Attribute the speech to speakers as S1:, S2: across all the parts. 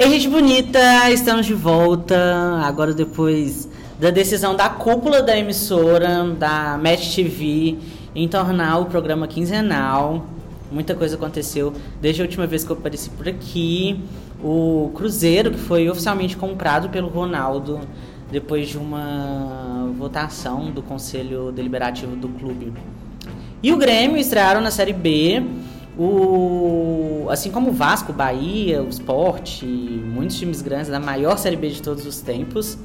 S1: Ei, gente bonita, estamos de volta. Agora, depois da decisão da cúpula da emissora, da Match TV, em tornar o programa quinzenal. Muita coisa aconteceu desde a última vez que eu apareci por aqui. O Cruzeiro, que foi oficialmente comprado pelo Ronaldo depois de uma votação do Conselho Deliberativo do clube. E o Grêmio estrearam na Série B o, assim como o Vasco, Bahia, o Sport, muitos times grandes da maior Série B de todos os tempos.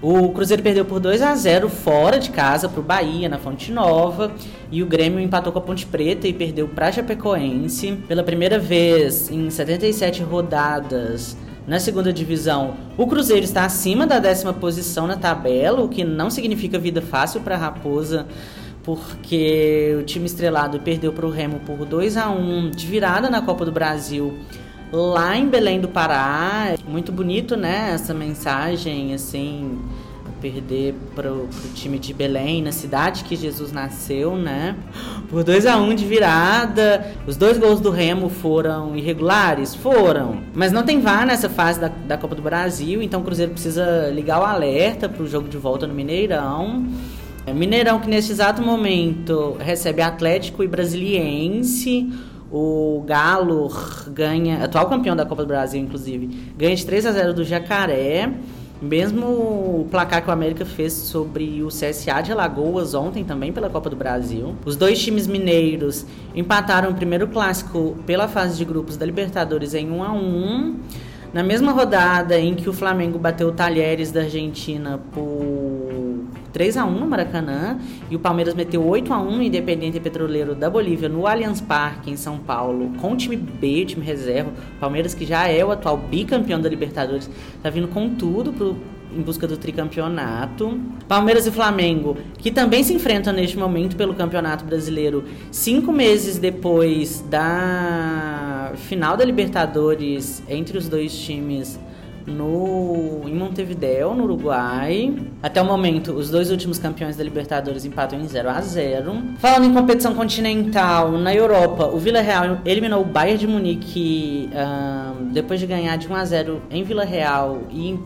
S1: O Cruzeiro perdeu por 2 a 0 fora de casa para o Bahia, na Fonte Nova. E o Grêmio empatou com a Ponte Preta e perdeu para Chapecoense. Pela primeira vez em 77 rodadas na segunda divisão, o Cruzeiro está acima da décima posição na tabela, o que não significa vida fácil para a Raposa porque o time estrelado perdeu para o Remo por 2 a 1 de virada na Copa do Brasil lá em Belém do Pará. Muito bonito, né? Essa mensagem, assim, perder para o time de Belém, na cidade que Jesus nasceu, né? Por 2 a 1 de virada. Os dois gols do Remo foram irregulares? Foram. Mas não tem VAR nessa fase da, da Copa do Brasil, então o Cruzeiro precisa ligar o alerta para o jogo de volta no Mineirão. É, Mineirão que nesse exato momento recebe Atlético e Brasiliense. O Galo ganha, atual campeão da Copa do Brasil, inclusive, ganha de 3 a 0 do Jacaré. Mesmo o placar que o América fez sobre o CSA de Alagoas ontem também pela Copa do Brasil. Os dois times mineiros empataram o primeiro clássico pela fase de grupos da Libertadores em 1 a 1. Na mesma rodada em que o Flamengo bateu o Talheres da Argentina por 3 a 1 no Maracanã e o Palmeiras meteu 8 a 1 no Independente Petroleiro da Bolívia no Allianz Parque em São Paulo, com o time B, time reserva. Palmeiras que já é o atual bicampeão da Libertadores, tá vindo com tudo pro em busca do tricampeonato. Palmeiras e Flamengo, que também se enfrentam neste momento pelo Campeonato Brasileiro, cinco meses depois da final da Libertadores entre os dois times no, em Montevideo, no Uruguai. Até o momento, os dois últimos campeões da Libertadores empatam em 0 a 0 Falando em competição continental, na Europa, o Vila Real eliminou o Bayern de Munique um, depois de ganhar de 1 a 0 em Vila Real e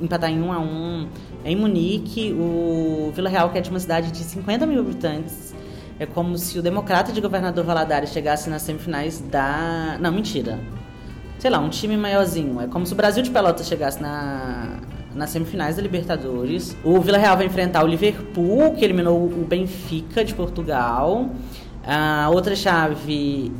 S1: empatar em 1 a 1 em Munique. O Vila Real, que é de uma cidade de 50 mil habitantes, é como se o democrata de governador Valadares chegasse nas semifinais da. Não, mentira. Sei lá, um time maiorzinho. É como se o Brasil de Pelotas chegasse na, nas semifinais da Libertadores. O Vila Real vai enfrentar o Liverpool, que eliminou o Benfica de Portugal. A outra chave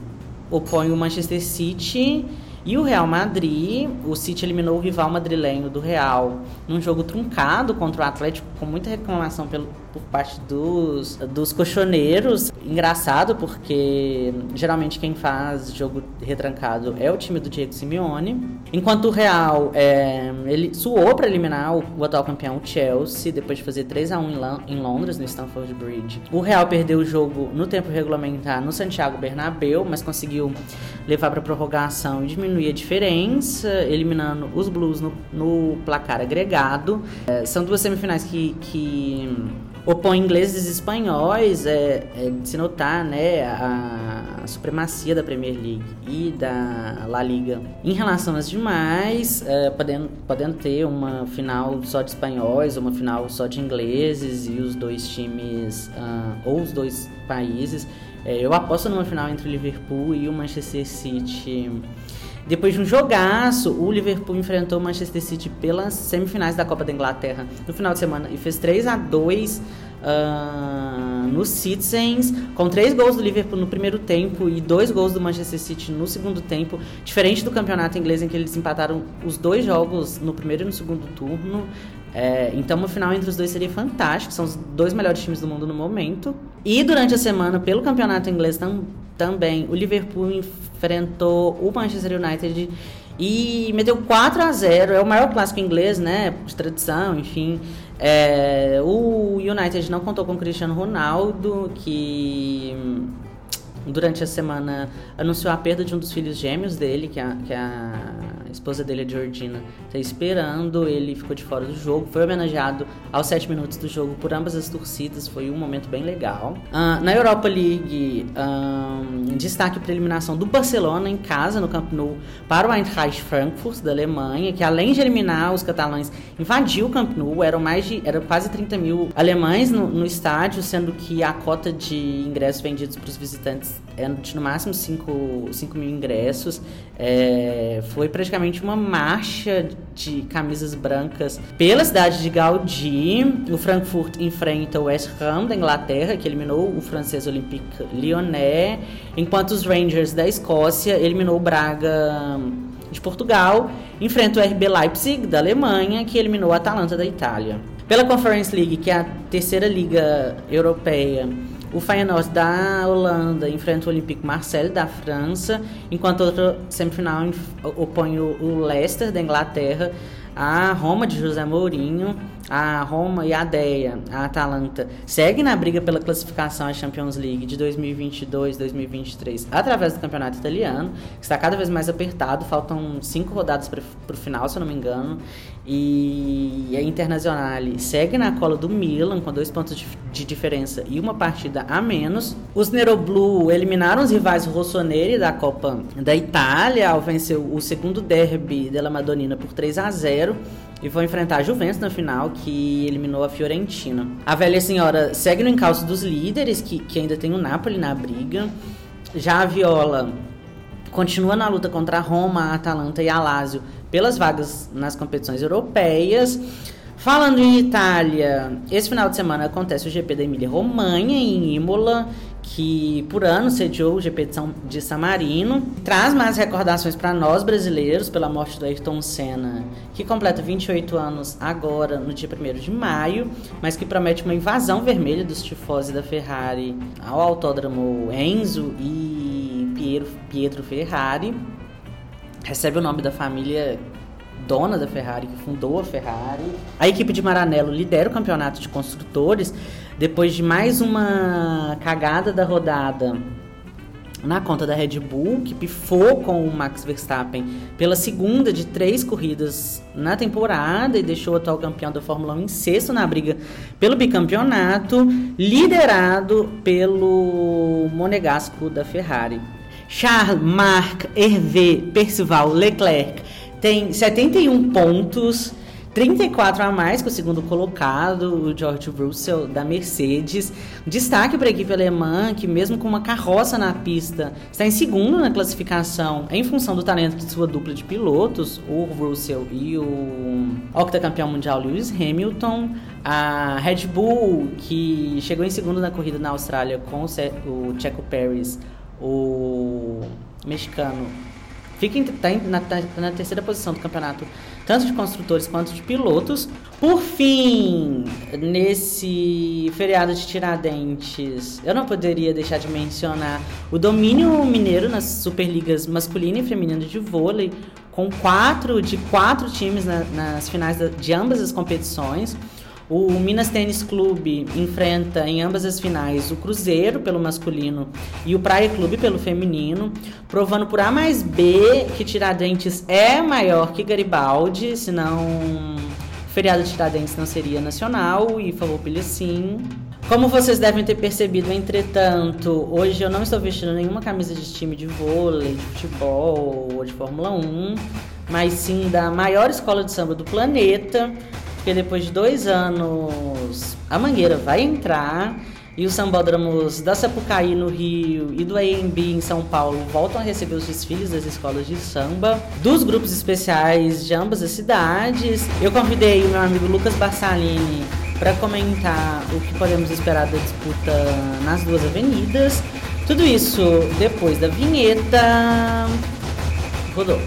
S1: opõe o Manchester City e o Real Madrid, o City eliminou o rival madrilenho do Real num jogo truncado contra o Atlético, com muita reclamação pelo, por parte dos, dos colchoneiros. Engraçado, porque geralmente quem faz jogo retrancado é o time do Diego Simeone. Enquanto o Real é, ele suou para eliminar o, o, atual campeão, o Chelsea, depois de fazer 3 a 1 em, em Londres, no Stamford Bridge. O Real perdeu o jogo no tempo regulamentar no Santiago Bernabéu, mas conseguiu levar para prorrogação e diminuir a diferença, eliminando os Blues no, no placar agregado. É, são duas semifinais que, que opõe ingleses e espanhóis, é, é, de se notar né, a, a, supremacia da Premier League e da La Liga em relação às demais, é, podendo, podendo ter uma final só de espanhóis, uma final só de ingleses e os dois times, uh, ou os dois países. É, eu aposto numa final entre o Liverpool e o Manchester City. Depois de um jogaço, o Liverpool enfrentou o Manchester City pelas semifinais da Copa da Inglaterra no final de semana e fez 3 a 2 uh, ah, no Citizens, com três gols do Liverpool no primeiro tempo e dois gols do Manchester City no segundo tempo, diferente do campeonato inglês em que eles empataram os dois jogos no primeiro e no segundo turno. É, então, uma final entre os dois seria fantástico. São os dois melhores times do mundo no momento. E durante a semana, pelo campeonato inglês tam, também, o Liverpool enfrentou o Manchester United e meteu 4 a 0 É o maior clássico inglês, né? De tradição, enfim. É, o United não contou com o Cristiano Ronaldo, que durante a semana, anunciou a perda de um dos filhos gêmeos dele, que a, que a esposa dele, a Georgina, está esperando. Ele ficou de fora do jogo, foi homenageado aos sete minutos do jogo por ambas as torcidas, foi um momento bem legal. Uh, na Europa League, um, destaque para a eliminação do Barcelona em casa, no Camp Nou, para o Eintracht Frankfurt, da Alemanha, que além de eliminar os catalães, invadiu o Camp Nou, eram, mais de, eram quase 30 mil alemães no, no estádio, sendo que a cota de ingressos vendidos para os visitantes é de no máximo 5, 5 mil ingressos. É, foi praticamente uma marcha de camisas brancas pela cidade de Gaudí. O Frankfurt enfrenta o West Ham da Inglaterra, que eliminou o francês Olympique Lyonnais, enquanto os Rangers da Escócia eliminou o Braga de Portugal, enfrenta o RB Leipzig da Alemanha, que eliminou o Atalanta da Itália. Pela Conference League, que é a terceira liga europeia, o Feyenoord da Holanda enfrenta o Olympique Marseille da França, enquanto outra semifinal opõe o Leicester da Inglaterra a Roma de José Mourinho, a Roma e a Deia, a Atalanta, seguem na briga pela classificação à Champions League de 2022-2023 através do campeonato italiano, que está cada vez mais apertado, faltam cinco rodadas para o final, se eu não me engano, e a Internazionale segue na cola do Milan com dois pontos de, de diferença e uma partida a menos. Os Neroblu eliminaram os rivais rossoneri da Copa da Itália ao vencer o segundo derby della Madonnina por 3 a 0 e vão enfrentar a Juventus na final, que eliminou a Fiorentina. A velha senhora segue no encalço dos líderes, que, que ainda tem o Napoli na briga. Já a Viola continua na luta contra Roma, a Atalanta e a Lazio pelas vagas nas competições europeias. Falando em Itália, esse final de semana acontece o GP da Emília-Romanha em Imola que por ano sediou o GP de, São, de San Marino. Traz mais recordações para nós brasileiros pela morte do Ayrton Senna, que completa 28 anos agora, no dia 1 de maio, mas que promete uma invasão vermelha dos tifosi da Ferrari ao autódromo Enzo e Pietro Ferrari. Recebe o nome da família dona da Ferrari, que fundou a Ferrari. A equipe de Maranello lidera o campeonato de construtores depois de mais uma cagada da rodada na conta da Red Bull, que pifou com o Max Verstappen pela segunda de três corridas na temporada e deixou o atual campeão da Fórmula 1 em sexto na briga pelo bicampeonato, liderado pelo monegasco da Ferrari. Charles, Marc, Hervé, Percival, Leclerc tem 71 pontos, 34 a mais que o segundo colocado, o George Russell da Mercedes. Destaque para a equipe alemã, que mesmo com uma carroça na pista, está em segundo na classificação em função do talento de sua dupla de pilotos, o Russell e o octacampeão mundial Lewis Hamilton. A Red Bull, que chegou em segundo na corrida na Austrália com o Checo Pérez, o mexicano Fica tá na, tá na terceira posição do campeonato, tanto de construtores quanto de pilotos. Por fim, nesse feriado de Tiradentes, eu não poderia deixar de mencionar o domínio mineiro nas Superligas masculina e feminina de vôlei, com quatro de quatro times na, nas finais de ambas as competições. O Minas Tênis Clube enfrenta em ambas as finais o Cruzeiro pelo masculino e o Praia Clube pelo feminino, provando por A mais B que Tiradentes é maior que Garibaldi, senão o feriado de Tiradentes não seria nacional e Farroupilha sim. Como vocês devem ter percebido, entretanto, hoje eu não estou vestindo nenhuma camisa de time de vôlei, de futebol ou de Fórmula 1, mas sim da maior escola de samba do planeta, porque depois de dois anos a Mangueira vai entrar e os sambódromos da Sapucaí no Rio e do AMB em São Paulo voltam a receber os desfiles das escolas de samba, dos grupos especiais de ambas as cidades. Eu convidei o meu amigo Lucas Barsalini para comentar o que podemos esperar da disputa nas duas avenidas. Tudo isso depois da vinheta. Rodou.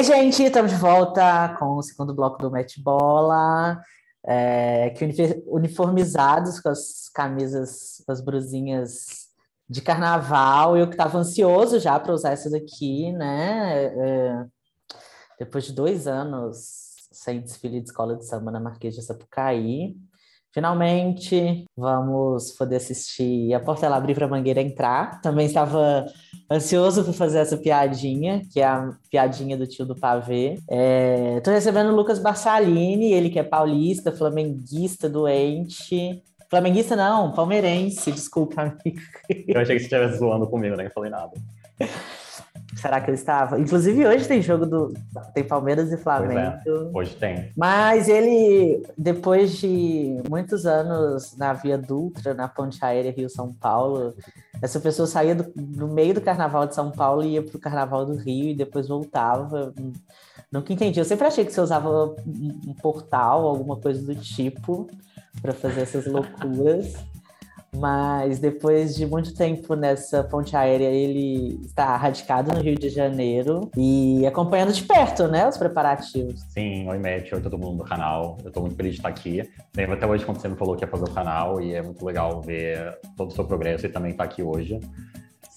S1: Oi, gente, estamos de volta com o segundo bloco do Match Bola, é, que uniformizados com as camisas, com as brusinhas
S2: de carnaval. Eu que estava ansioso já para usar essa daqui, né? É, depois de dois anos sem desfile de escola de samba na Marquês de Sapucaí. Finalmente, vamos poder assistir a Portela abrir para a Mangueira entrar. Também estava ansioso por fazer essa piadinha, que é a piadinha do tio do pavê. Estou é, recebendo o Lucas Barsalini, ele que é paulista, flamenguista, doente. Flamenguista não, palmeirense, desculpa, amigo.
S3: Eu achei que você estivesse zoando comigo, nem falei nada.
S2: Será que ele estava? Inclusive, hoje tem jogo do. Tem Palmeiras e Flamengo.
S3: É, hoje tem.
S2: Mas ele, depois de muitos anos na Via Dutra, na Ponte Aérea Rio-São Paulo, essa pessoa saía do, meio do carnaval de São Paulo e ia pro carnaval do Rio e depois voltava. Nunca entendi. Eu sempre achei que você usava um portal, alguma coisa do tipo, para fazer essas loucuras. Mas depois de muito tempo nessa ponte aérea, ele está radicado no Rio de Janeiro e acompanhando de perto, né, os preparativos.
S3: Sim, oi, Matt, oi todo mundo do canal. Eu estou muito feliz de estar aqui. Lembro até hoje quando você me falou que ia fazer o canal e é muito legal ver todo o seu progresso e também estar aqui hoje.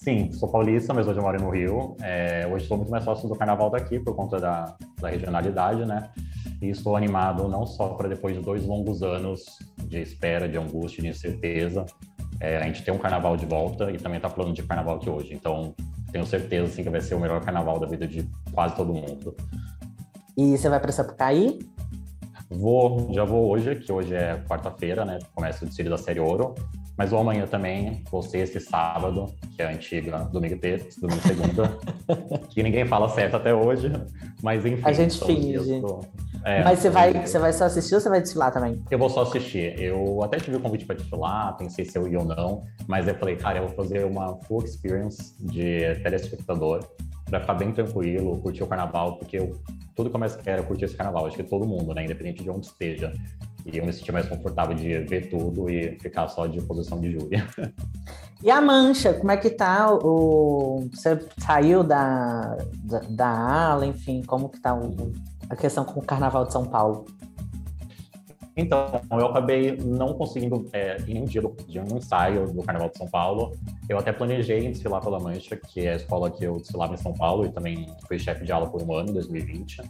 S3: Sim, sou paulista, mas hoje eu moro no Rio. É, hoje sou muito mais sócio do carnaval daqui por conta da, da regionalidade, né? E estou animado não só para depois de dois longos anos de espera, de angústia, de incerteza, é, a gente tem um carnaval de volta e também está falando de carnaval aqui hoje. Então, tenho certeza assim, que vai ser o melhor carnaval da vida de quase todo mundo.
S2: E você vai para Sapucaí?
S3: Vou, já vou hoje, que hoje é quarta-feira, né? Começa o desfile da série Ouro. Mas vou amanhã também, vou sexta e sábado, que é a antiga domingo e terça, domingo e segunda, que ninguém fala certo até hoje, mas enfim.
S2: A gente finge. É, mas você vai, você vai só assistir ou você vai desfilar também?
S3: Eu vou só assistir. Eu até tive o convite para desfilar, pensei se eu ia ou não, mas eu falei, cara, eu vou fazer uma full experience de telespectador para ficar bem tranquilo, curtir o carnaval, porque eu, tudo que eu mais quero é curtir esse carnaval, acho que todo mundo, né, independente de onde esteja. E eu me senti mais confortável de ver tudo e ficar só de posição de júri.
S2: E a mancha, como é que tá? O, você saiu da, da, da ala, enfim, como que tá o, a questão com o Carnaval de São Paulo?
S3: Então, eu acabei não conseguindo é, em um dia do, de um ensaio do Carnaval de São Paulo. Eu até planejei desfilar pela Mancha, que é a escola que eu desfilava em São Paulo e também fui chefe de aula por um ano, em 2020.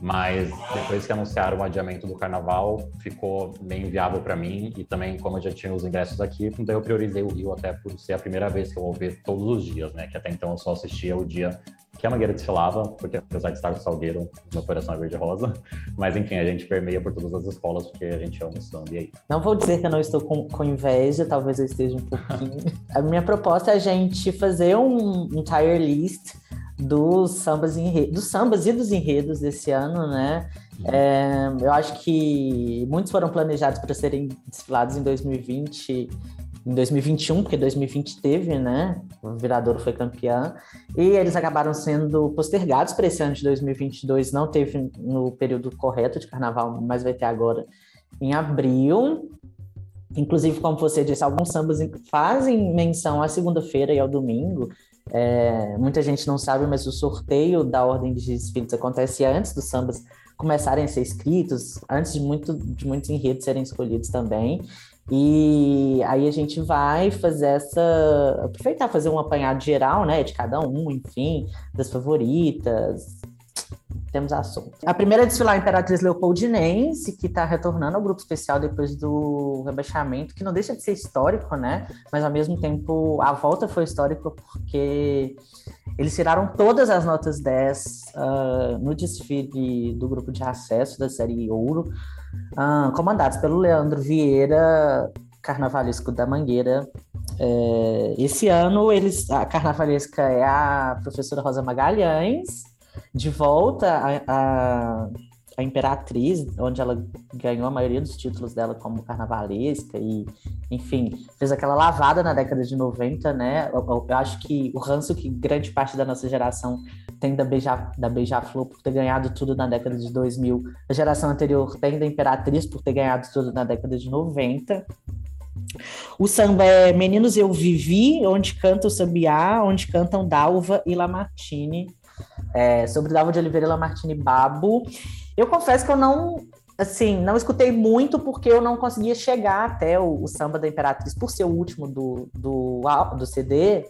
S3: Mas depois que anunciaram o adiamento do carnaval, ficou meio inviável para mim. E também, como eu já tinha os ingressos aqui, daí eu priorizei o Rio até por ser a primeira vez que eu vou ver todos os dias, né? Que até então eu só assistia o dia que a Mangueira desfilava, porque apesar de estar no Salgueiro, meu coração é verde-rosa. Mas enfim, a gente permeia por todas as escolas, porque a gente ama o samba e aí.
S2: Não vou dizer que eu não estou com, com inveja, talvez eu esteja um pouquinho. a minha proposta é a gente fazer um, um tire list dos sambas, dos sambas e dos enredos desse ano, né? É, eu acho que muitos foram planejados para serem desfilados em 2020, em 2021, porque 2020 teve, né? O Viradouro foi campeão, e eles acabaram sendo postergados para esse ano de 2022. Não teve no período correto de carnaval, mas vai ter agora em abril. Inclusive, como você disse, alguns sambas fazem menção à segunda-feira e ao domingo. É, muita gente não sabe, mas o sorteio da ordem de desfiles acontece antes dos sambas começarem a ser escritos, antes de, muito, de muitos enredos serem escolhidos também. E aí a gente vai fazer essa. aproveitar, fazer um apanhado geral, né? De cada um, enfim, das favoritas, temos assunto. A primeira a desfilar a Imperatriz Leopoldinense, que está retornando ao grupo especial depois do rebaixamento, que não deixa de ser histórico, né? Mas ao mesmo tempo a volta foi histórica porque eles tiraram todas as notas 10 uh, ah, no desfile do grupo de acesso da série Ouro, uh, comandados pelo Leandro Vieira, carnavalesco da Mangueira. É, esse ano eles, a carnavalesca é a professora Rosa Magalhães, de volta a, a, Imperatriz, onde ela ganhou a maioria dos títulos dela como carnavalesca e, enfim, fez aquela lavada na década de 90, né? Eu, eu acho que o ranço que grande parte da nossa geração tem da Beija, da Beija-Flor por ter ganhado tudo na década de 2000, a geração anterior tem da Imperatriz por ter ganhado tudo na década de 90. O samba é Meninos Eu Vivi, onde canta o Sabiá, onde cantam Dalva e Lamartine é, sobre Dalva de Oliveira Lamartine Babo. Eu confesso que eu não assim, não escutei muito porque eu não conseguia chegar até o, o samba da Imperatriz por ser o último do, do, do CD.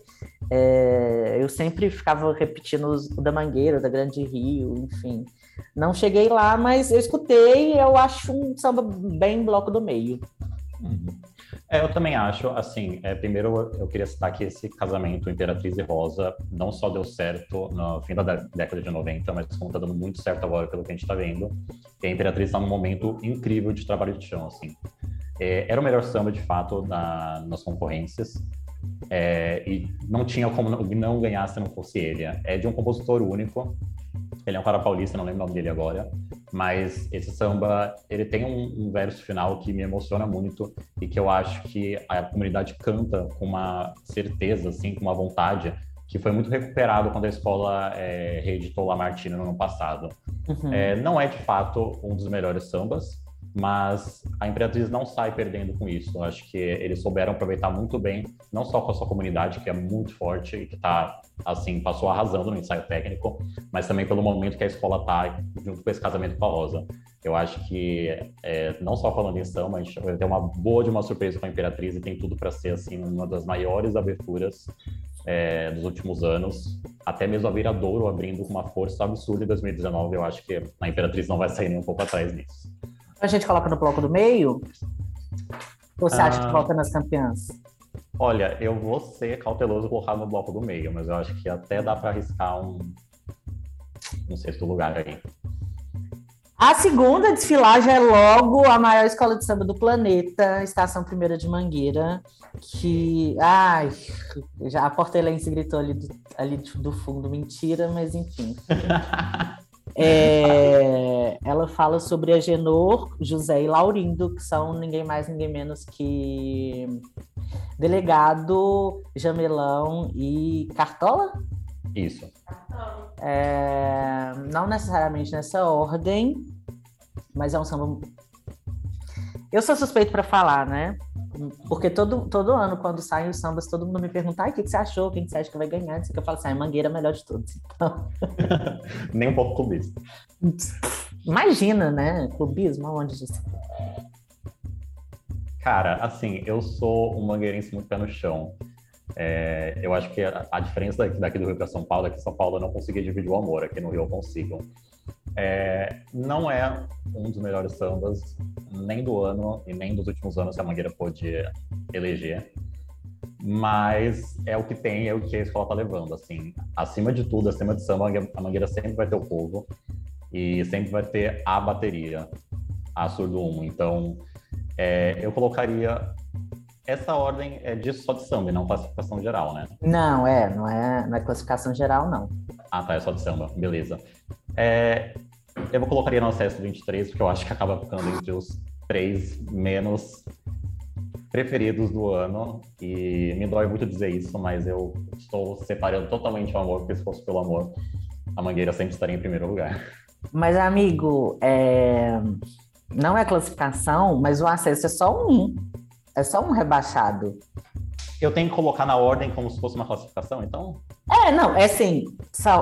S2: É, eu sempre ficava repetindo o da Mangueira, da Grande Rio, enfim. Não cheguei lá, mas eu escutei eu acho um samba bem bloco do meio.
S3: Uhum. É, eu também acho, assim, é, primeiro eu queria citar que esse casamento Imperatriz e Rosa não só deu certo no fim da década de 90, mas como tá dando muito certo agora pelo que a gente está vendo. E a Imperatriz está num momento incrível de trabalho de chão, assim. É, era o melhor samba, de fato, na, nas concorrências. É, e não tinha como não ganhar se não fosse ele. É de um compositor único, ele é um cara paulista, não lembro o nome dele agora. Mas esse samba, ele tem um, um, verso final que me emociona muito e que eu acho que a comunidade canta com uma certeza, assim, com uma vontade, que foi muito recuperado quando a escola é, reeditou Lamartine no ano passado. Uhum. É, não é, de fato, um dos melhores sambas, mas a Imperatriz não sai perdendo com isso. Eu acho que eles souberam aproveitar muito bem, não só com a sua comunidade, que é muito forte e que tá, assim, passou arrasando no ensaio técnico, mas também pelo momento que a escola tá junto com esse casamento com a Rosa. Eu acho que, é, não só falando em gente vai ter uma boa de uma surpresa com a Imperatriz e tem tudo para ser, assim, uma das maiores aberturas é, dos últimos anos. Até mesmo a Viradouro abrindo com uma força absurda em 2019. Eu acho que a Imperatriz não vai sair nem um pouco atrás nisso.
S2: A gente coloca no bloco do meio? Ou você acha que volta ah. nas campeãs?
S3: Olha, eu vou ser cauteloso colocar no bloco do meio, mas eu acho que até dá para arriscar um, um sexto lugar aí.
S2: A segunda desfilagem é logo a maior escola de samba do planeta, Estação Primeira de Mangueira, que. Ai, já a Portelense gritou ali do, ali do fundo, mentira, mas enfim. É, ela fala sobre a Genor, José e Laurindo, que são ninguém mais, ninguém menos que Delegado, Jamelão e Cartola?
S3: Isso.
S2: É, não necessariamente nessa ordem, mas é um samba. Eu sou suspeito para falar, né? Porque todo, todo ano, quando saem os sambas, todo mundo me pergunta: o que, que você achou? Quem que você acha que vai ganhar? que eu falo assim: ah, Mangueira é melhor de todos. Então...
S3: Nem um pouco clubista.
S2: Imagina, né? Clubismo, aonde disso?
S3: Cara, assim, eu sou um mangueirense muito pé no chão. É, eu acho que a, a diferença daqui, daqui, do Rio para São Paulo é que São Paulo eu não conseguia dividir o amor, aqui no Rio eu consigo. É, não é um dos melhores sambas, nem do ano e nem dos últimos anos que a Mangueira pôde eleger. Mas é o que tem, é o que a escola tá levando. Assim, acima de tudo, acima de samba, a Mangueira sempre vai ter o povo e sempre vai ter a bateria, a surdo 1. Então, é, eu colocaria essa ordem é de só de samba, não classificação geral, né?
S2: Não, é, não é, não é classificação geral, não.
S3: Ah, tá, é só de samba, beleza. É, eu vou colocaria no acesso 23, porque eu acho que acaba ficando entre os três menos preferidos do ano. E me dói muito dizer isso, mas eu estou separando totalmente o amor, porque se fosse pelo amor, a Mangueira sempre estaria em primeiro lugar.
S2: Mas, amigo, é... não é classificação, mas o acesso é só um. É só um rebaixado.
S3: Eu tenho que colocar na ordem como se fosse uma classificação, então?
S2: É, não, é assim,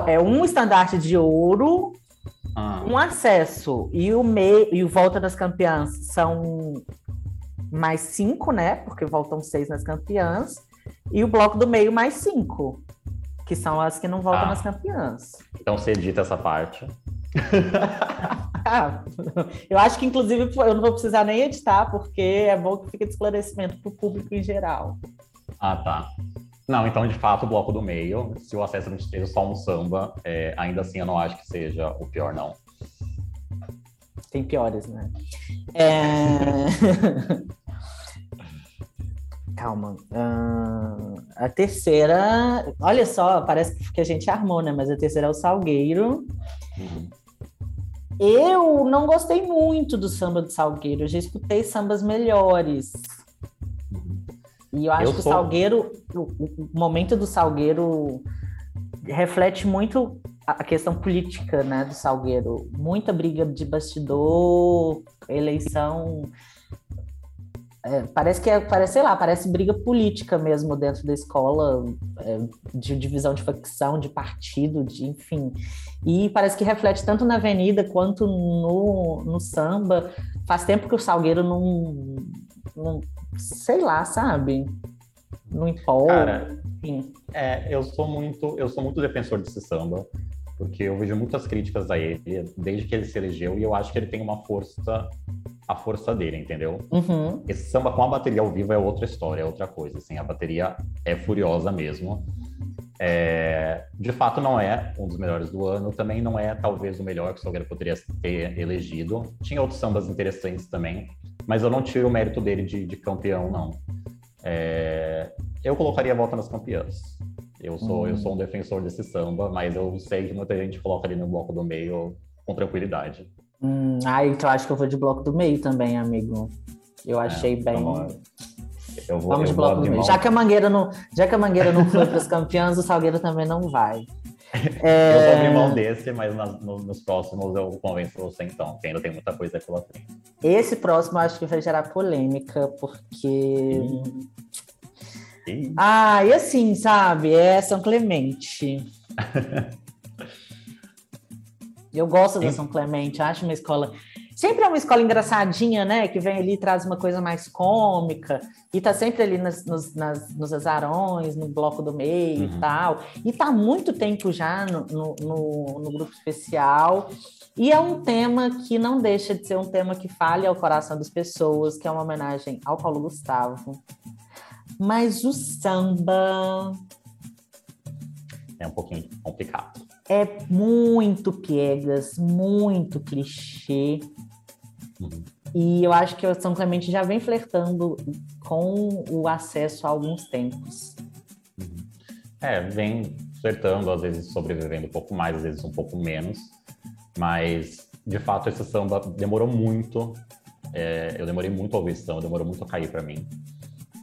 S2: é um estandarte de ouro, ah. um acesso e o meio e o volta das campeãs são mais cinco, né? Porque voltam seis nas campeãs, e o bloco do meio mais cinco, que são as que não voltam ah. nas campeãs.
S3: Então você edita essa parte.
S2: ah, eu acho que, inclusive, eu não vou precisar nem editar, porque é bom que fique de esclarecimento para o público em geral.
S3: Ah, tá. Não, então, de fato, o bloco do meio, se o acesso não esteja só um samba, é, ainda assim eu não acho que seja o pior, não.
S2: Tem piores, né? É... Calma. Uh, a terceira, olha só, parece que a gente armou, né? Mas a terceira é o Salgueiro. Uhum. Eu não gostei muito do samba do Salgueiro, eu já escutei sambas melhores. E eu acho eu que sou... o Salgueiro, o, o, momento do Salgueiro reflete muito a questão política, né, do Salgueiro. Muita briga de bastidor, eleição é, parece que é, parece, sei lá, parece briga política mesmo dentro da escola, é, de divisão de facção, de partido, de enfim. E parece que reflete tanto na avenida quanto no, no samba. Faz tempo que o Salgueiro não, não sei lá, sabe? Não empolga. Cara,
S3: enfim. É, eu sou muito, eu sou muito defensor desse samba porque eu vejo muitas críticas a ele desde que ele se elegeu e eu acho que ele tem uma força, a força dele, entendeu?
S2: Uhum.
S3: Esse samba com a bateria ao vivo é outra história, é outra coisa. Assim, a bateria é furiosa mesmo. É, de fato, não é um dos melhores do ano, também não é talvez o melhor que o Salgueiro poderia ter elegido. Tinha outros sambas interessantes também, mas eu não tiro o mérito dele de, de campeão, não. É, eu colocaria a volta nas campeãs. Eu sou, eu sou um defensor desse samba, mas eu sei que muita gente coloca ali no bloco do meio com tranquilidade.
S2: Hum, ah, então acho que eu vou de bloco do meio também, amigo. Eu é, achei é, bem. Vamos, eu vou, vamos eu meio. Já que a Mangueira não, já que a Mangueira não foi para as campeãs, o Salgueiro também não vai.
S3: É... Eu vou abrir mão desse, mas nas, no, nos próximos eu convenço você então, que ainda tem muita coisa pela frente.
S2: Esse próximo eu acho que vai gerar polêmica, porque. Ah, e assim, sabe? É São Clemente. Eu gosto da São Clemente, acho uma escola. Sempre é uma escola engraçadinha, né? Que vem ali e traz uma coisa mais cômica, e tá sempre ali nas, nos, nas, nos azarões, no bloco do meio uhum. e tal. E tá há muito tempo já no, no, no, no grupo especial. E é um tema que não deixa de ser um tema que fale ao coração das pessoas, que é uma homenagem ao Paulo Gustavo, mas o samba.
S3: É um pouquinho complicado.
S2: É muito piegas, muito clichê. Uhum. E eu acho que o São Clemente já vem flertando com o acesso há alguns tempos.
S3: Uhum. É, vem flertando, às vezes sobrevivendo um pouco mais, às vezes um pouco menos. Mas, de fato, esse samba demorou muito. É, eu demorei muito a ouvir esse samba, demorou muito a cair para mim.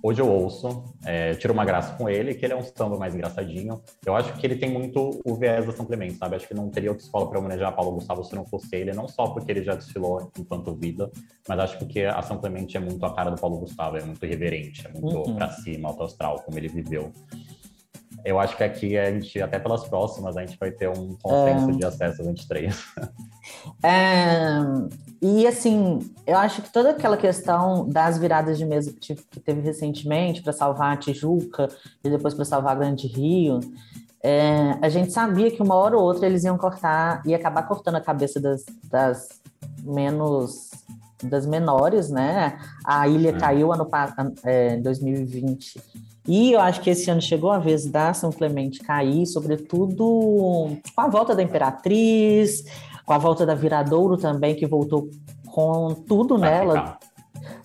S3: Hoje eu ouço, é, tiro uma graça com ele, que ele é um samba mais engraçadinho. Eu acho que ele tem muito o viés da São Clemente, sabe? Acho que não teria outra escola para homenagear Paulo Gustavo se não fosse ele, não só porque ele já desfilou enquanto vida, mas acho porque a São Clemente é muito a cara do Paulo Gustavo, é muito irreverente, é muito uhum. pra cima, alto astral, como ele viveu. Eu acho que aqui a gente, até pelas próximas, a gente vai ter um consenso é... de acesso a 23.
S2: É, e assim, eu acho que toda aquela questão das viradas de mesa que, que teve recentemente para salvar a Tijuca e depois para salvar a Grande Rio, é, a gente sabia que uma hora ou outra eles iam cortar e acabar cortando a cabeça das, das menos das menores, né? A ilha é. caiu ano é, 2020 e eu acho que esse ano chegou a vez da São Clemente cair, sobretudo com a volta da Imperatriz, com a volta da Viradouro também, que voltou com tudo nela.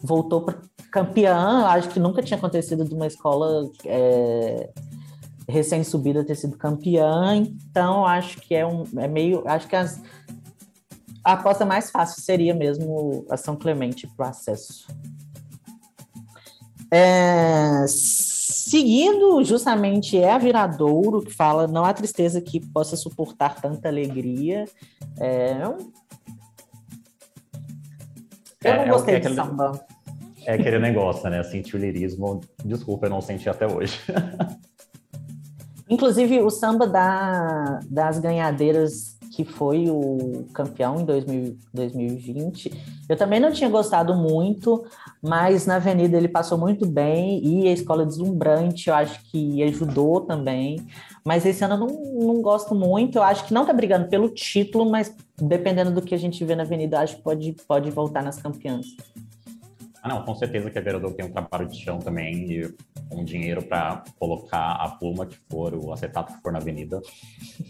S2: Voltou para campeã, acho que nunca tinha acontecido de uma escola é, recém-subida ter sido campeã, então acho que é um é meio. Acho que as, a aposta mais fácil seria mesmo a São Clemente para o acesso. É, seguindo justamente é a Viradouro, que fala não há tristeza que possa suportar tanta alegria. É, eu não é, é gostei é, de samba.
S3: É aquele negócio, né? Sentir o lirismo. Desculpa, eu não senti até hoje.
S2: Inclusive, o samba da, das ganhadeiras que foi o campeão em 2000, 2020. Eu também não tinha gostado muito, mas na Avenida ele passou muito bem e a escola deslumbrante eu acho que ajudou também. Mas esse ano eu não, não gosto muito. Eu acho que não tá brigando pelo título, mas dependendo do que a gente vê na Avenida, acho que pode, pode voltar nas campeãs.
S3: Ah, não, com certeza que a Vereador tem um trabalho de chão também e um dinheiro para colocar a pluma que for, o acetato que for na avenida.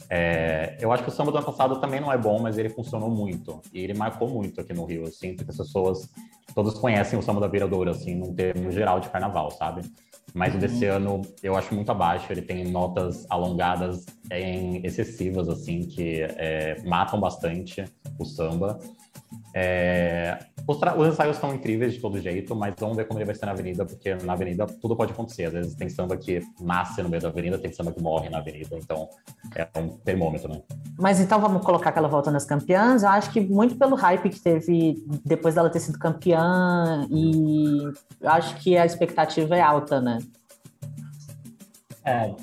S3: É, eu acho que o samba do ano passado também não é bom, mas ele funcionou muito. E ele marcou muito aqui no Rio. Eu sinto que as pessoas, todos conhecem o samba da Vereadora, assim, num termo geral de carnaval, sabe? Mas o desse uhum. ano eu acho muito abaixo. Ele tem notas alongadas em excessivas, assim, que é, matam bastante o samba. É, os, os, ensaios estão incríveis de todo jeito, mas vamos ver como ele vai ser na avenida, porque na avenida tudo pode acontecer. Às vezes tem samba que nasce no meio da avenida, tem samba que morre na avenida, então é um termômetro, né?
S2: Mas então vamos colocar que ela volta nas campeãs. Eu acho que muito pelo hype que teve depois dela ter sido campeã, e acho que a expectativa é alta, né?
S3: É,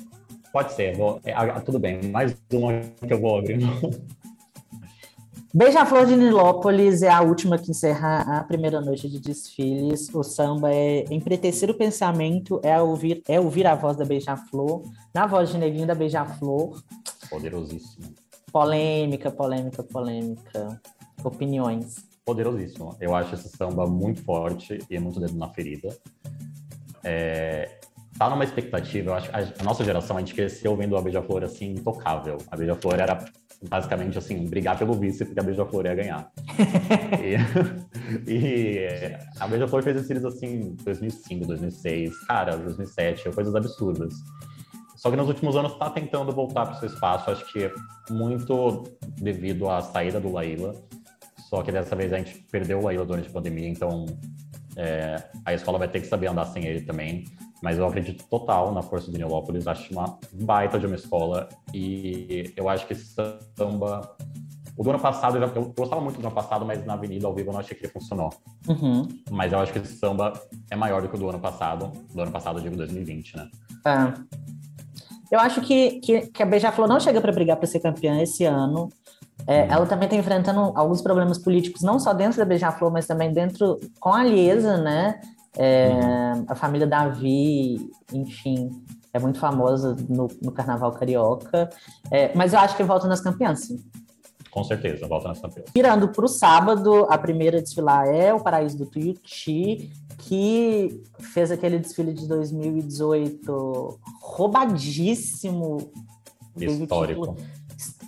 S3: pode ser. Vou, é, tudo bem, mais uma que eu vou abrir.
S2: Beija-Flor de Nilópolis é a última que encerra a primeira noite de desfiles. O samba é empretecer o pensamento, é ouvir, é ouvir a voz da Beija-Flor, na voz de Neguinho da Beija-Flor.
S3: Poderosíssimo.
S2: Polêmica, polêmica, polêmica. Opiniões.
S3: Poderosíssimo. Eu acho esse samba muito forte e muito dedo na ferida. É, tá numa expectativa, eu acho a, nossa geração, a gente cresceu vendo a Beija-Flor assim, intocável. A Beija-Flor era basicamente assim, brigar pelo vice porque a Beija-Flor ia ganhar. e, e, a Beija-Flor fez desfiles assim 2005, 2006, cara, 2007, coisas absurdas. Só que nos últimos anos está tentando voltar para o seu espaço, acho que muito devido à saída do Laíla. Só que dessa vez a gente perdeu o Laíla durante a pandemia, então é, a escola vai ter que saber andar sem ele também. Mas eu acredito total na força de Nilópolis, acho uma baita de uma escola e eu acho que samba. O do ano passado, eu, já, eu gostava muito do ano passado, mas na Avenida ao vivo eu não achei que ele funcionou.
S2: Uhum.
S3: Mas eu acho que esse samba é maior do que o do ano passado. Do ano passado, eu digo 2020, né?
S2: É. Eu acho que, que, que a Beija-Flor não chega para brigar para ser campeã esse ano. É, uhum. Ela também está enfrentando alguns problemas políticos, não só dentro da Beija-Flor, mas também dentro com a Liesa, né? É, uhum. A família Davi, enfim, é muito famosa no, no Carnaval Carioca. É, mas eu acho que volta nas campeãs, sim.
S3: Com certeza, volta nas campeãs.
S2: Virando para o sábado, a primeira a desfilar é o Paraíso do Tuiuti, que fez aquele desfile de 2018 roubadíssimo.
S3: Histórico.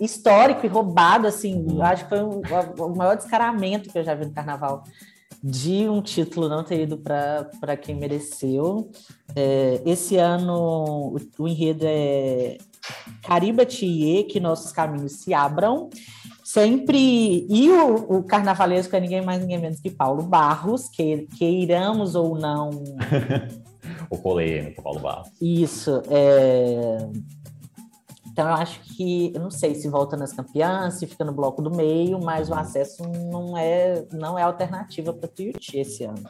S2: Histórico e roubado, assim. Hum. Acho que foi o, o maior descaramento que eu já vi no carnaval de um título não ter ido para quem mereceu. É, esse ano o, o enredo é Cariba Tie, que nossos caminhos se abram. Sempre. E o, o carnavalesco é ninguém mais, ninguém menos que Paulo Barros, que queiramos ou não.
S3: o polêmico Paulo Barros.
S2: Isso. É... Então eu acho que, eu não sei se volta nas campeãs, se fica no bloco do meio, mas o acesso não é, não é alternativa para Tuiuti esse ano.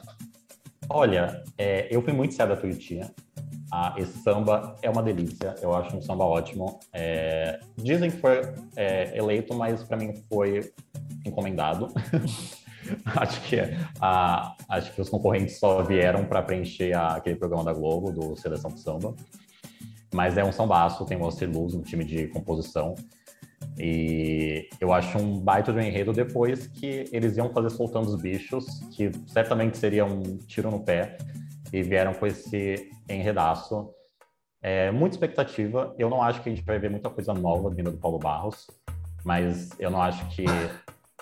S3: Olha, é, eu fui muito cedo a Tuiuti. Ah, esse samba é uma delícia, eu acho um samba ótimo. É, dizem que foi é, eleito, mas para mim foi encomendado. acho que ah, acho que os concorrentes só vieram para preencher aquele programa da Globo do Seleção do Samba. Mas é um sambaço, tem o Alcir Luz, um time de composição. E eu acho um baita de um enredo depois que eles iam fazer soltando os bichos, que certamente seria um tiro no pé, e vieram com esse enredaço. É, muita expectativa. Eu não acho que a gente vai ver muita coisa nova vindo do Paulo Barros, mas eu não acho que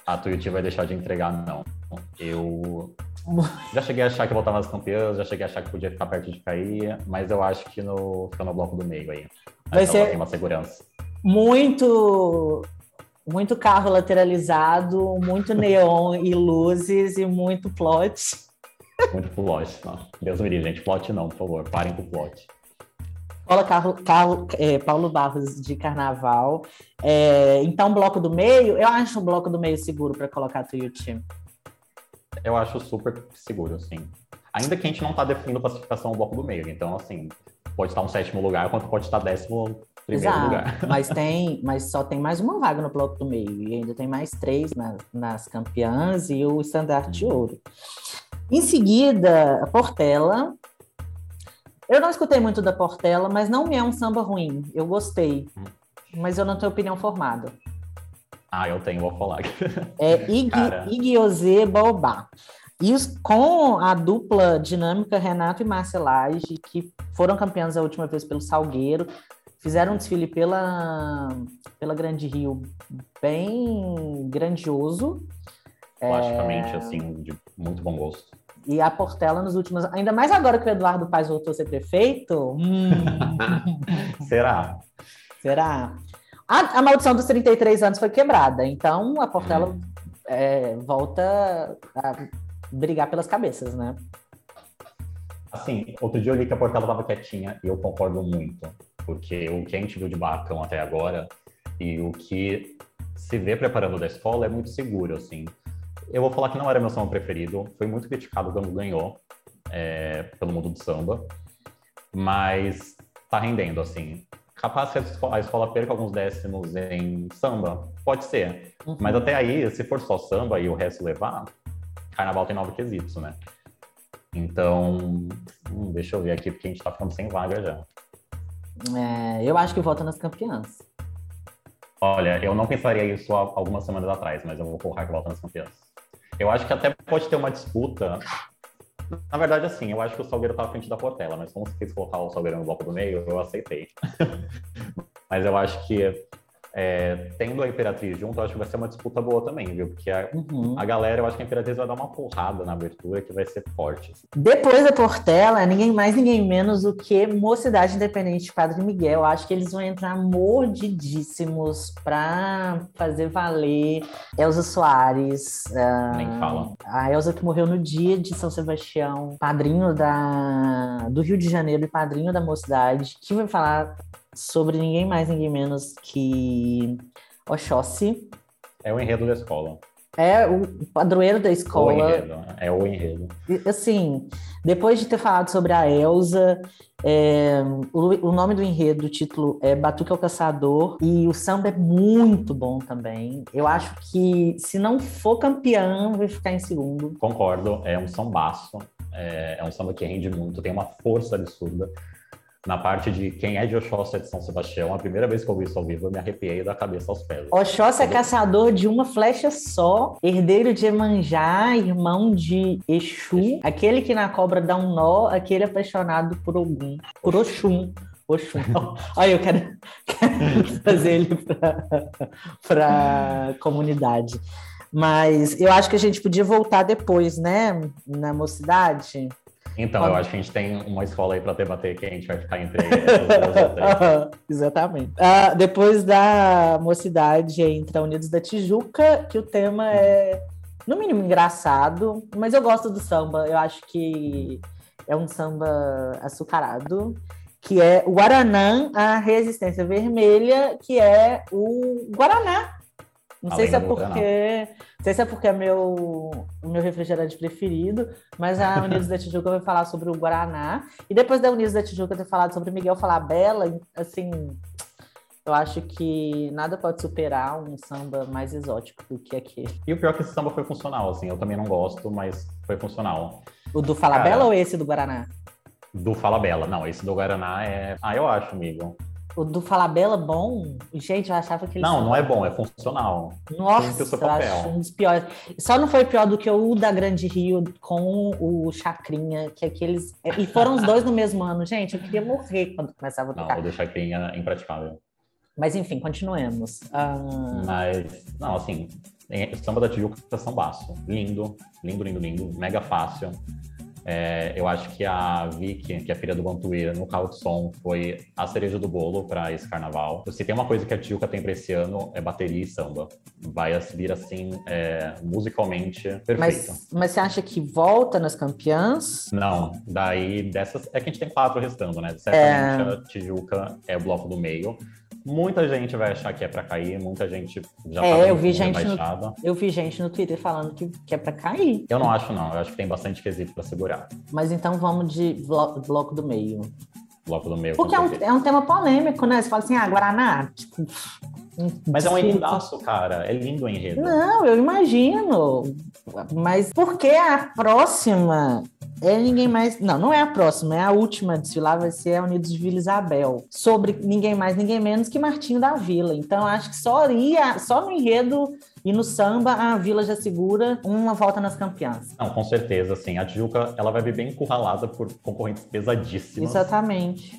S3: a Tuiuti vai deixar de entregar, não. Eu já cheguei a achar que voltava nas campeãs, já cheguei a achar que podia ficar perto de cair, mas eu acho que no, fica no bloco do meio aí.
S2: Vai ser
S3: tem uma segurança.
S2: Muito, muito carro lateralizado, muito neon e luzes e muito plot.
S3: Muito plot, não. Deus me livre, gente. Plot não, por favor. Parem com o plot.
S2: Escola Carlo, Carlo, é, Paulo Barros de Carnaval. É, então, bloco do meio, eu acho um bloco do meio seguro para colocar Tuiuti
S3: eu acho super seguro, assim. Ainda que a gente não está definindo classificação no bloco do meio. Então, assim, pode estar um sétimo lugar, quanto pode estar décimo primeiro Exato, lugar.
S2: Mas tem, mas só tem mais uma vaga no bloco do meio. E ainda tem mais três na, nas campeãs e o estandarte de ouro. Em seguida, a Portela. Eu não escutei muito da Portela, mas não me é um samba ruim. Eu gostei. Hum. Mas eu não tenho opinião formada.
S3: Ah, eu tenho, vou falar.
S2: É Ig, Igioze Baobá. E com a dupla dinâmica Renato e Marcelage, que foram campeãs a última vez pelo Salgueiro, fizeram um desfile pela, pela Grande Rio bem grandioso.
S3: Plasticamente, é... assim, de muito bom gosto.
S2: E a Portela nos últimos. Ainda mais agora que o Eduardo Paz voltou a ser prefeito. Hum...
S3: Será?
S2: Será? A, a maldição dos 33 anos foi quebrada, então a Portela hum. é, volta a
S1: brigar pelas cabeças, né?
S3: Assim, outro dia eu li que a Portela estava quietinha e eu concordo muito, porque o que a gente viu de Bacão até agora e o que se vê preparando da escola é muito seguro, assim. Eu vou falar que não era meu samba preferido, foi muito criticado quando ganhou é, pelo mundo do samba, mas tá rendendo, assim. Capaz que a escola perca alguns décimos em samba? Pode ser. Uhum. Mas até aí, se for só samba e o resto levar, carnaval tem nove quesitos, né? Então, hum, deixa eu ver aqui, porque a gente tá ficando sem vaga já.
S1: É, eu acho que volta nas campeãs.
S3: Olha, eu não pensaria isso algumas semanas atrás, mas eu vou colocar que volta nas campeãs. Eu acho que até pode ter uma disputa. Na verdade, assim, eu acho que o Salgueiro tá à frente da Portela, mas como você quis colocar o Salgueiro no bloco do meio, eu aceitei. mas eu acho que é, tendo a Imperatriz junto, eu acho que vai ser uma disputa boa também, viu? Porque a, uhum. a galera, eu acho que a Imperatriz vai dar uma porrada na abertura que vai ser forte.
S1: Depois da Portela, ninguém mais, ninguém menos do que Mocidade Independente Padre Miguel. Acho que eles vão entrar mordidíssimos para fazer valer Elza Soares.
S3: Uh, Nem fala.
S1: A Elza que morreu no dia de São Sebastião, padrinho da, do Rio de Janeiro e padrinho da Mocidade, que vai falar sobre ninguém mais, ninguém menos que Oxóssi.
S3: É o enredo da escola.
S1: É o padroeiro da escola.
S3: O enredo, é o enredo.
S1: Assim, depois de ter falado sobre a Elsa, é, o, o, nome do enredo, o título é Batuque ao Caçador, e o samba é muito bom também. Eu acho que, se não for campeão, vai ficar em segundo.
S3: Concordo, é um sambaço, é, é um samba que rende muito, tem uma força absurda na parte de quem é de Oxóssi é de São Sebastião. A primeira vez que eu vi isso ao vivo, eu me arrepiei da cabeça aos pés.
S1: Oxóssi é caçador de uma flecha só, herdeiro de Emanjá, irmão de Exu, Exu. aquele que na cobra dá um nó, aquele apaixonado por algum, por Oxum. Oxum. Olha, eu quero, quero fazer ele para a comunidade. Mas eu acho que a gente podia voltar depois, né? Na mocidade.
S3: Então, eu acho que a gente tem uma escola aí para debater que a gente vai ficar entre
S1: Exatamente. Uh, depois da mocidade entra Unidos da Tijuca, que o tema é, no mínimo, engraçado, mas eu gosto do samba. Eu acho que é um samba açucarado, que é o Guaranã, a Resistência Vermelha, que é o Guaraná. Não Além sei se é porque não sei se é porque é meu, o meu refrigerante preferido, mas a Unidos da Tijuca vai falar sobre o Guaraná. E depois da Unidos da Tijuca ter falado sobre Miguel Falabella, assim, eu acho que nada pode superar um samba mais exótico do que aquele.
S3: E o pior é que esse samba foi funcional, assim, eu também não gosto, mas foi funcional.
S1: O do Falabella Cara, ou esse do Guaraná?
S3: Do Falabella, não, esse do Guaraná é. Ah, eu acho, amigo.
S1: O do Falabella bom, gente, eu achava que ele.
S3: Não, não é bom, é funcional.
S1: Nossa, eu acho um dos piores. Só não foi pior do que o da Grande Rio com o Chacrinha, que aqueles. E foram os dois no mesmo ano, gente. Eu queria morrer quando começava a tocar.
S3: Não, o do Chacrinha é impraticável.
S1: Mas enfim, continuemos.
S3: Uh... Mas, não, assim, samba da Tijuca são baço. Lindo, lindo, lindo, lindo. Mega fácil. É, eu acho que a Vicky, que é filha do Bantuíra, no carro de som, foi a cereja do bolo para esse carnaval. Se tem uma coisa que a Tijuca tem para esse ano, é bateria e samba. Vai vir assim, é, musicalmente perfeito.
S1: Mas, mas você acha que volta nas campeãs?
S3: Não, daí dessas. É que a gente tem quatro restando, né? Certamente é... a Tijuca é o bloco do meio. Muita gente vai achar que é para cair, muita gente já
S1: é, tá eu vi gente no, Eu vi gente no Twitter falando que, que é para cair.
S3: Eu não acho, não. Eu acho que tem bastante quesito para segurar.
S1: Mas então vamos de bloco, bloco do meio.
S3: Meio.
S1: Porque é um, é um, tema polêmico, né? Você fala assim, ah, Guaraná, tipo,
S3: mas é um enredaço, cara. É lindo o enredo.
S1: Não, eu imagino. Mas por que a próxima é ninguém mais. Não, não é a próxima, é a última desfilar, vai ser a Unidos de Vila Isabel. Sobre ninguém mais, ninguém menos que Martinho da Vila. Então, acho que só ia, só no enredo e no samba, a Vila já segura uma volta nas campeãs.
S3: Não, com certeza, assim. A Tijuca, ela vai vir bem encurralada por concorrentes pesadíssimos.
S1: Exatamente.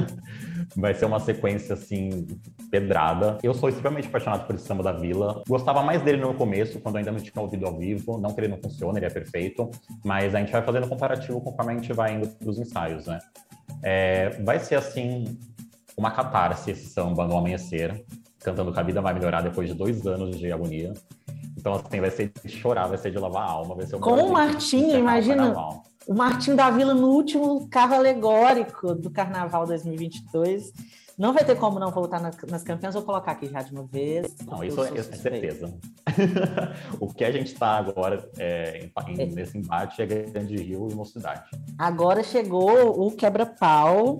S3: vai ser uma sequência, assim, pedrada. Eu sou extremamente apaixonado por esse samba da Vila. Gostava mais dele no começo, quando ainda não tinha ouvido ao vivo. Não que ele não funcione, ele é perfeito. Mas a gente vai fazendo comparativo conforme a gente vai indo para os ensaios, né? É, vai ser, assim, uma catarse esse samba no amanhecer, cantando que a vida vai melhorar depois de dois anos de agonia. Então, assim, vai ser de chorar, vai ser de lavar a alma, vai ser
S1: Com o Martinho, imagina. O Martinho da Vila no último carro alegórico do Carnaval 2022. Não vai ter como não voltar nas campeãs, vou colocar aqui já de uma vez.
S3: Não, isso é, é certeza. o que a gente está agora é, em, é. nesse embate é Grande Rio e Mocidade.
S1: Agora chegou o quebra-pau.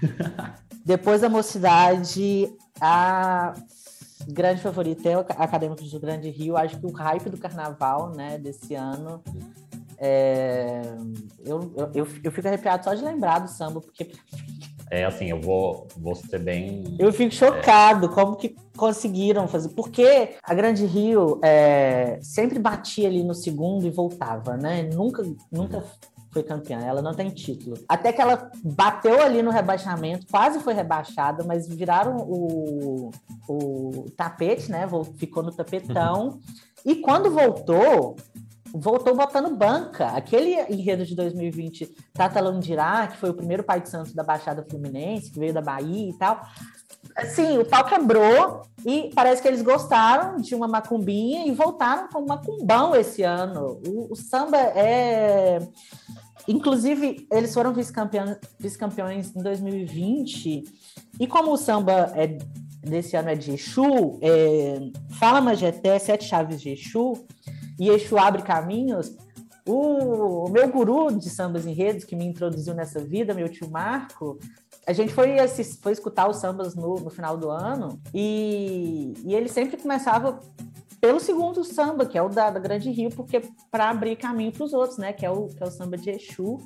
S1: Depois da Mocidade, a grande favorita é o Acadêmico do Grande Rio. Acho que o hype do carnaval, né, desse ano. É... Eu, eu, eu, fico arrepiado só de lembrar do samba, porque.
S3: É assim, eu vou, vou ser bem.
S1: Eu fico chocado é... como que conseguiram fazer. Porque a Grande Rio é, sempre batia ali no segundo e voltava, né? Nunca, nunca foi campeã, ela não tem título. Até que ela bateu ali no rebaixamento, quase foi rebaixada, mas viraram o, o tapete, né? Ficou no tapetão. E quando voltou, voltou botando banca. Aquele enredo de 2020, Tata Landirá, que foi o primeiro pai de santo da Baixada Fluminense, que veio da Bahia e tal. Assim, o pau quebrou e parece que eles gostaram de uma macumbinha e voltaram com um macumbão esse ano. O, o samba é Inclusive, eles foram vice-campeões vice em 2020. E como o samba é, desse ano é de Exu, é, Fala Majeté, Sete Chaves de Exu, e Exu abre caminhos, o, o meu guru de sambas em redes, que me introduziu nessa vida, meu tio Marco, a gente foi, assist, foi escutar os sambas no, no final do ano e, e ele sempre começava pelo segundo samba, que é o da, da Grande Rio, porque para abrir caminho para os outros, né? Que é, o, que é o samba de Exu.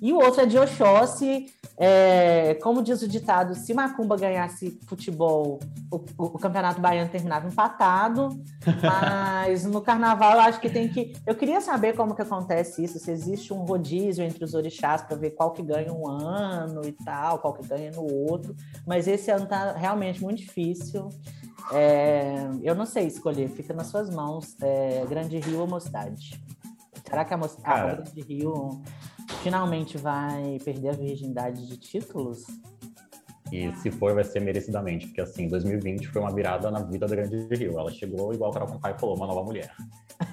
S1: E o outro é de Oxóssi. É, como diz o ditado, se Macumba ganhasse futebol, o, o, campeonato baiano terminava empatado. Mas no carnaval eu acho que tem que. Eu queria saber como que acontece isso, se existe um rodízio entre os orixás para ver qual que ganha um ano e tal, qual que ganha no outro. Mas esse ano tá realmente muito difícil. É, eu não sei escolher, fica nas suas mãos. É, Grande Rio ou Mocidade? Será que a, Mocidade, a Grande Rio finalmente vai perder a virgindade de títulos?
S3: E se for, vai ser merecidamente, porque assim, 2020 foi uma virada na vida da Grande Rio. Ela chegou, igual o Carol Conkai falou, uma nova mulher.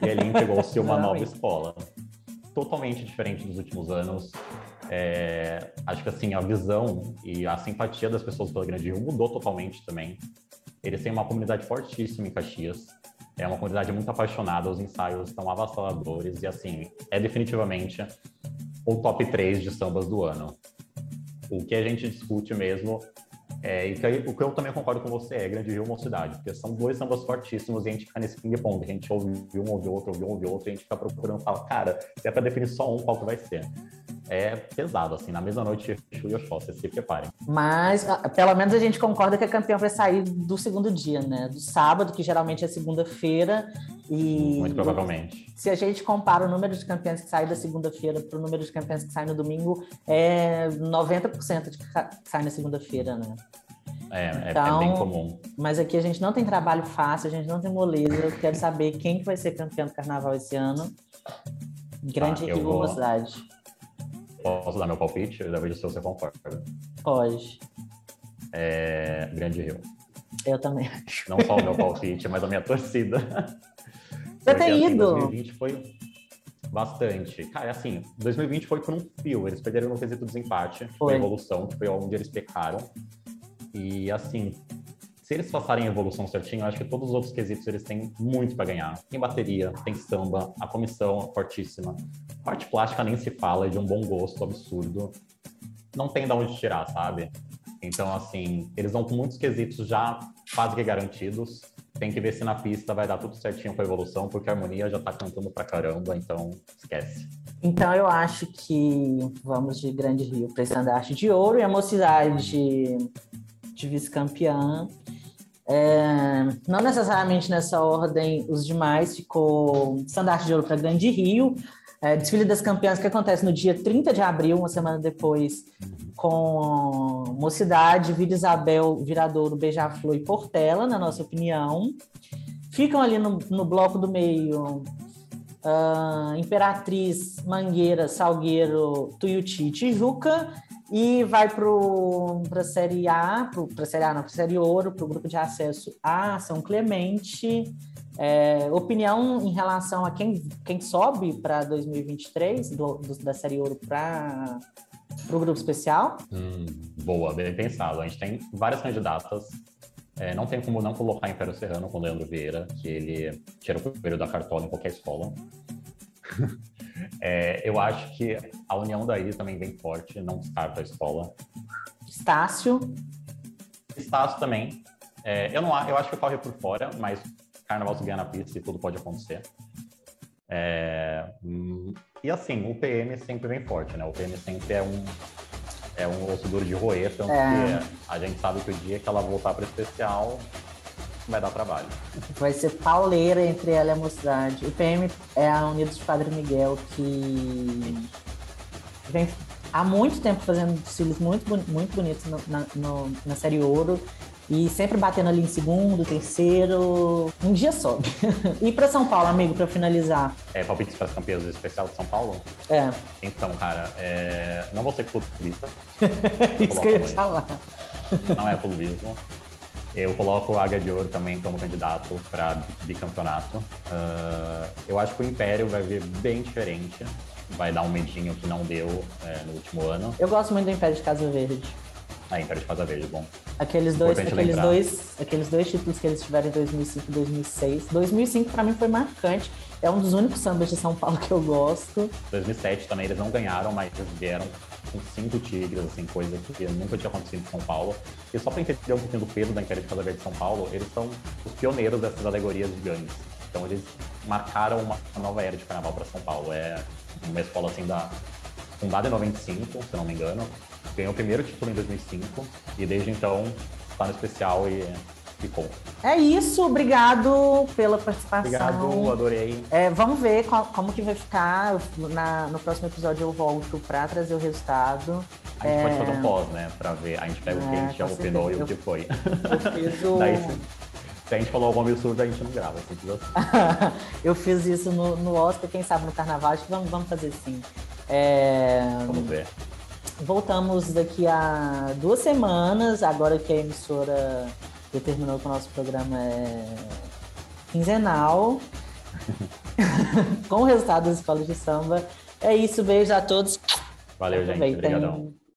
S3: E ali entregou-se uma nova escola. Totalmente diferente dos últimos anos. É, acho que assim, a visão e a simpatia das pessoas pela Grande Rio mudou totalmente também. Eles têm uma comunidade fortíssima em Caxias. É uma comunidade muito apaixonada, os ensaios estão avassaladores e assim, é definitivamente o top 3 de sambas do ano. O que a gente discute mesmo é, e que, o que eu também concordo com você é Grande Rio Mocidade, porque são dois sambas fortíssimos e a gente fica nesse ping-pong, a gente ouve um, ouve outro, ouve um, ouve outro, e a gente fica procurando fala, cara, se é para definir só um, qual que vai ser? é pesado, assim, na mesma noite Exu e Oxóssi, se preparem.
S1: Mas, pelo menos a gente concorda que a campeã vai sair do segundo dia, né? Do sábado, que geralmente é segunda-feira, e...
S3: Muito provavelmente.
S1: Se a gente compara o número de campeões que saem da segunda-feira para o número de campeões que saem no domingo, é 90% de que sai na segunda-feira, né?
S3: É, então, é, bem então, comum.
S1: Mas aqui a gente não tem trabalho fácil, a gente não tem moleza. Eu quero saber quem que vai ser campeão do carnaval esse ano. Grande ah, vou...
S3: Posso dar meu palpite? Eu ver se você concorda.
S1: Pode.
S3: É... Grande Rio.
S1: Eu também acho.
S3: Não só o meu palpite, mas a minha torcida.
S1: Você tem assim, ido?
S3: 2020 foi bastante. Cara, assim, 2020 foi por um fio. Eles perderam no quesito desempate, foi. foi evolução, que foi onde eles pecaram. E, assim, se eles passarem a evolução certinho, eu acho que todos os outros quesitos eles têm muito para ganhar. Tem bateria, tem samba, a comissão fortíssima. A parte plástica nem se fala, é de um bom gosto absurdo. Não tem de onde tirar, sabe? Então, assim, eles vão com muitos quesitos já quase que garantidos. Tem que ver se na pista vai dar tudo certinho com a evolução, porque a harmonia já tá cantando pra caramba, então esquece.
S1: Então eu acho que vamos de Grande Rio para estandarte de ouro e a mocidade de vice-campeã é, não necessariamente nessa ordem, os demais ficou Estandarte de Ouro para Grande Rio, é, Desfile das Campeãs que acontece no dia 30 de abril, uma semana depois, com Mocidade, Vila Isabel, Viradouro, Beija-Flor e Portela, na nossa opinião. Ficam ali no, no bloco do meio uh, Imperatriz, Mangueira, Salgueiro, Tuiuti e Tijuca e vai para a Série A, para a Série A, não, para a Série Ouro, para o grupo de acesso a São Clemente, É, opinião em relação a quem, quem sobe para 2023, do, do, da Série Ouro para o grupo especial?
S3: Hum, boa, bem pensado. A gente tem várias candidatas. É, não tem como não colocar Império Serrano com o Leandro Vieira, que ele tira o período da cartola em qualquer escola. é, eu acho que a união da também vem forte, não descarta a escola.
S1: Estácio.
S3: Estácio também. É, eu, não, eu acho que corre por fora, mas carnaval se ganha na pista e tudo pode acontecer. É, e assim, o PM sempre vem forte, né? O PM sempre é um, é um osso duro de roer, tanto é. que a gente sabe que o dia que ela voltar para especial vai dar trabalho.
S1: Vai ser pauleira entre ela e a mocidade. O PM é a Unidos de Padre Miguel que vem há muito tempo fazendo desfiles muito, muito bonitos na, no, na série Ouro. E sempre batendo ali em segundo, terceiro, um dia sobe. e para São Paulo, amigo, para finalizar?
S3: É, palpites para as campeãs especial de São Paulo?
S1: É.
S3: Então, cara, é... não vou ser clubista.
S1: Isso que eu ia falar.
S3: Não é clubismo. Eu coloco o Águia de Ouro também como candidato para bicampeonato. Uh, eu acho que o Império vai vir bem diferente. Vai dar um medinho que não deu é, no último ano.
S1: Eu gosto muito do Império de Casa Verde.
S3: Ah, Império de Casa Verde, bom.
S1: Aqueles dois, aqueles dois, aqueles dois títulos que eles tiveram em 2005 e 2006. 2005 para mim foi marcante. É um dos únicos sambas de São Paulo que eu gosto.
S3: 2007 também eles não ganharam, mas eles vieram com cinco tigres, assim, coisa que nunca tinha acontecido em São Paulo. E só para entender um pouquinho do peso da Império de Casa Verde de São Paulo, eles são os pioneiros dessas alegorias de gangues. Então eles marcaram uma nova era de carnaval para São Paulo. É uma escola assim da fundada em 95, se não me engano, ganhou o primeiro título em 2005 e desde então está no especial e ficou.
S1: É isso, obrigado pela participação.
S3: Obrigado, adorei.
S1: É, vamos ver qual, como que vai ficar. Na, no próximo episódio eu volto para trazer o resultado.
S3: A gente é... pode fazer um pós, né? Para ver. A gente pega o que a gente já opinou e o que foi. Eu fiz o... Daí, se, a gente falou algum absurdo, a gente não grava.
S1: Assim. eu fiz isso no, no Oscar, quem sabe no Carnaval. Acho que vamos, vamos fazer sim. É...
S3: Vamos ver.
S1: Voltamos daqui a duas semanas, agora que a emissora determinou que o nosso programa é quinzenal, com o resultado das escolas de samba. É isso, beijo a todos.
S3: Valeu, gente. Obrigadão.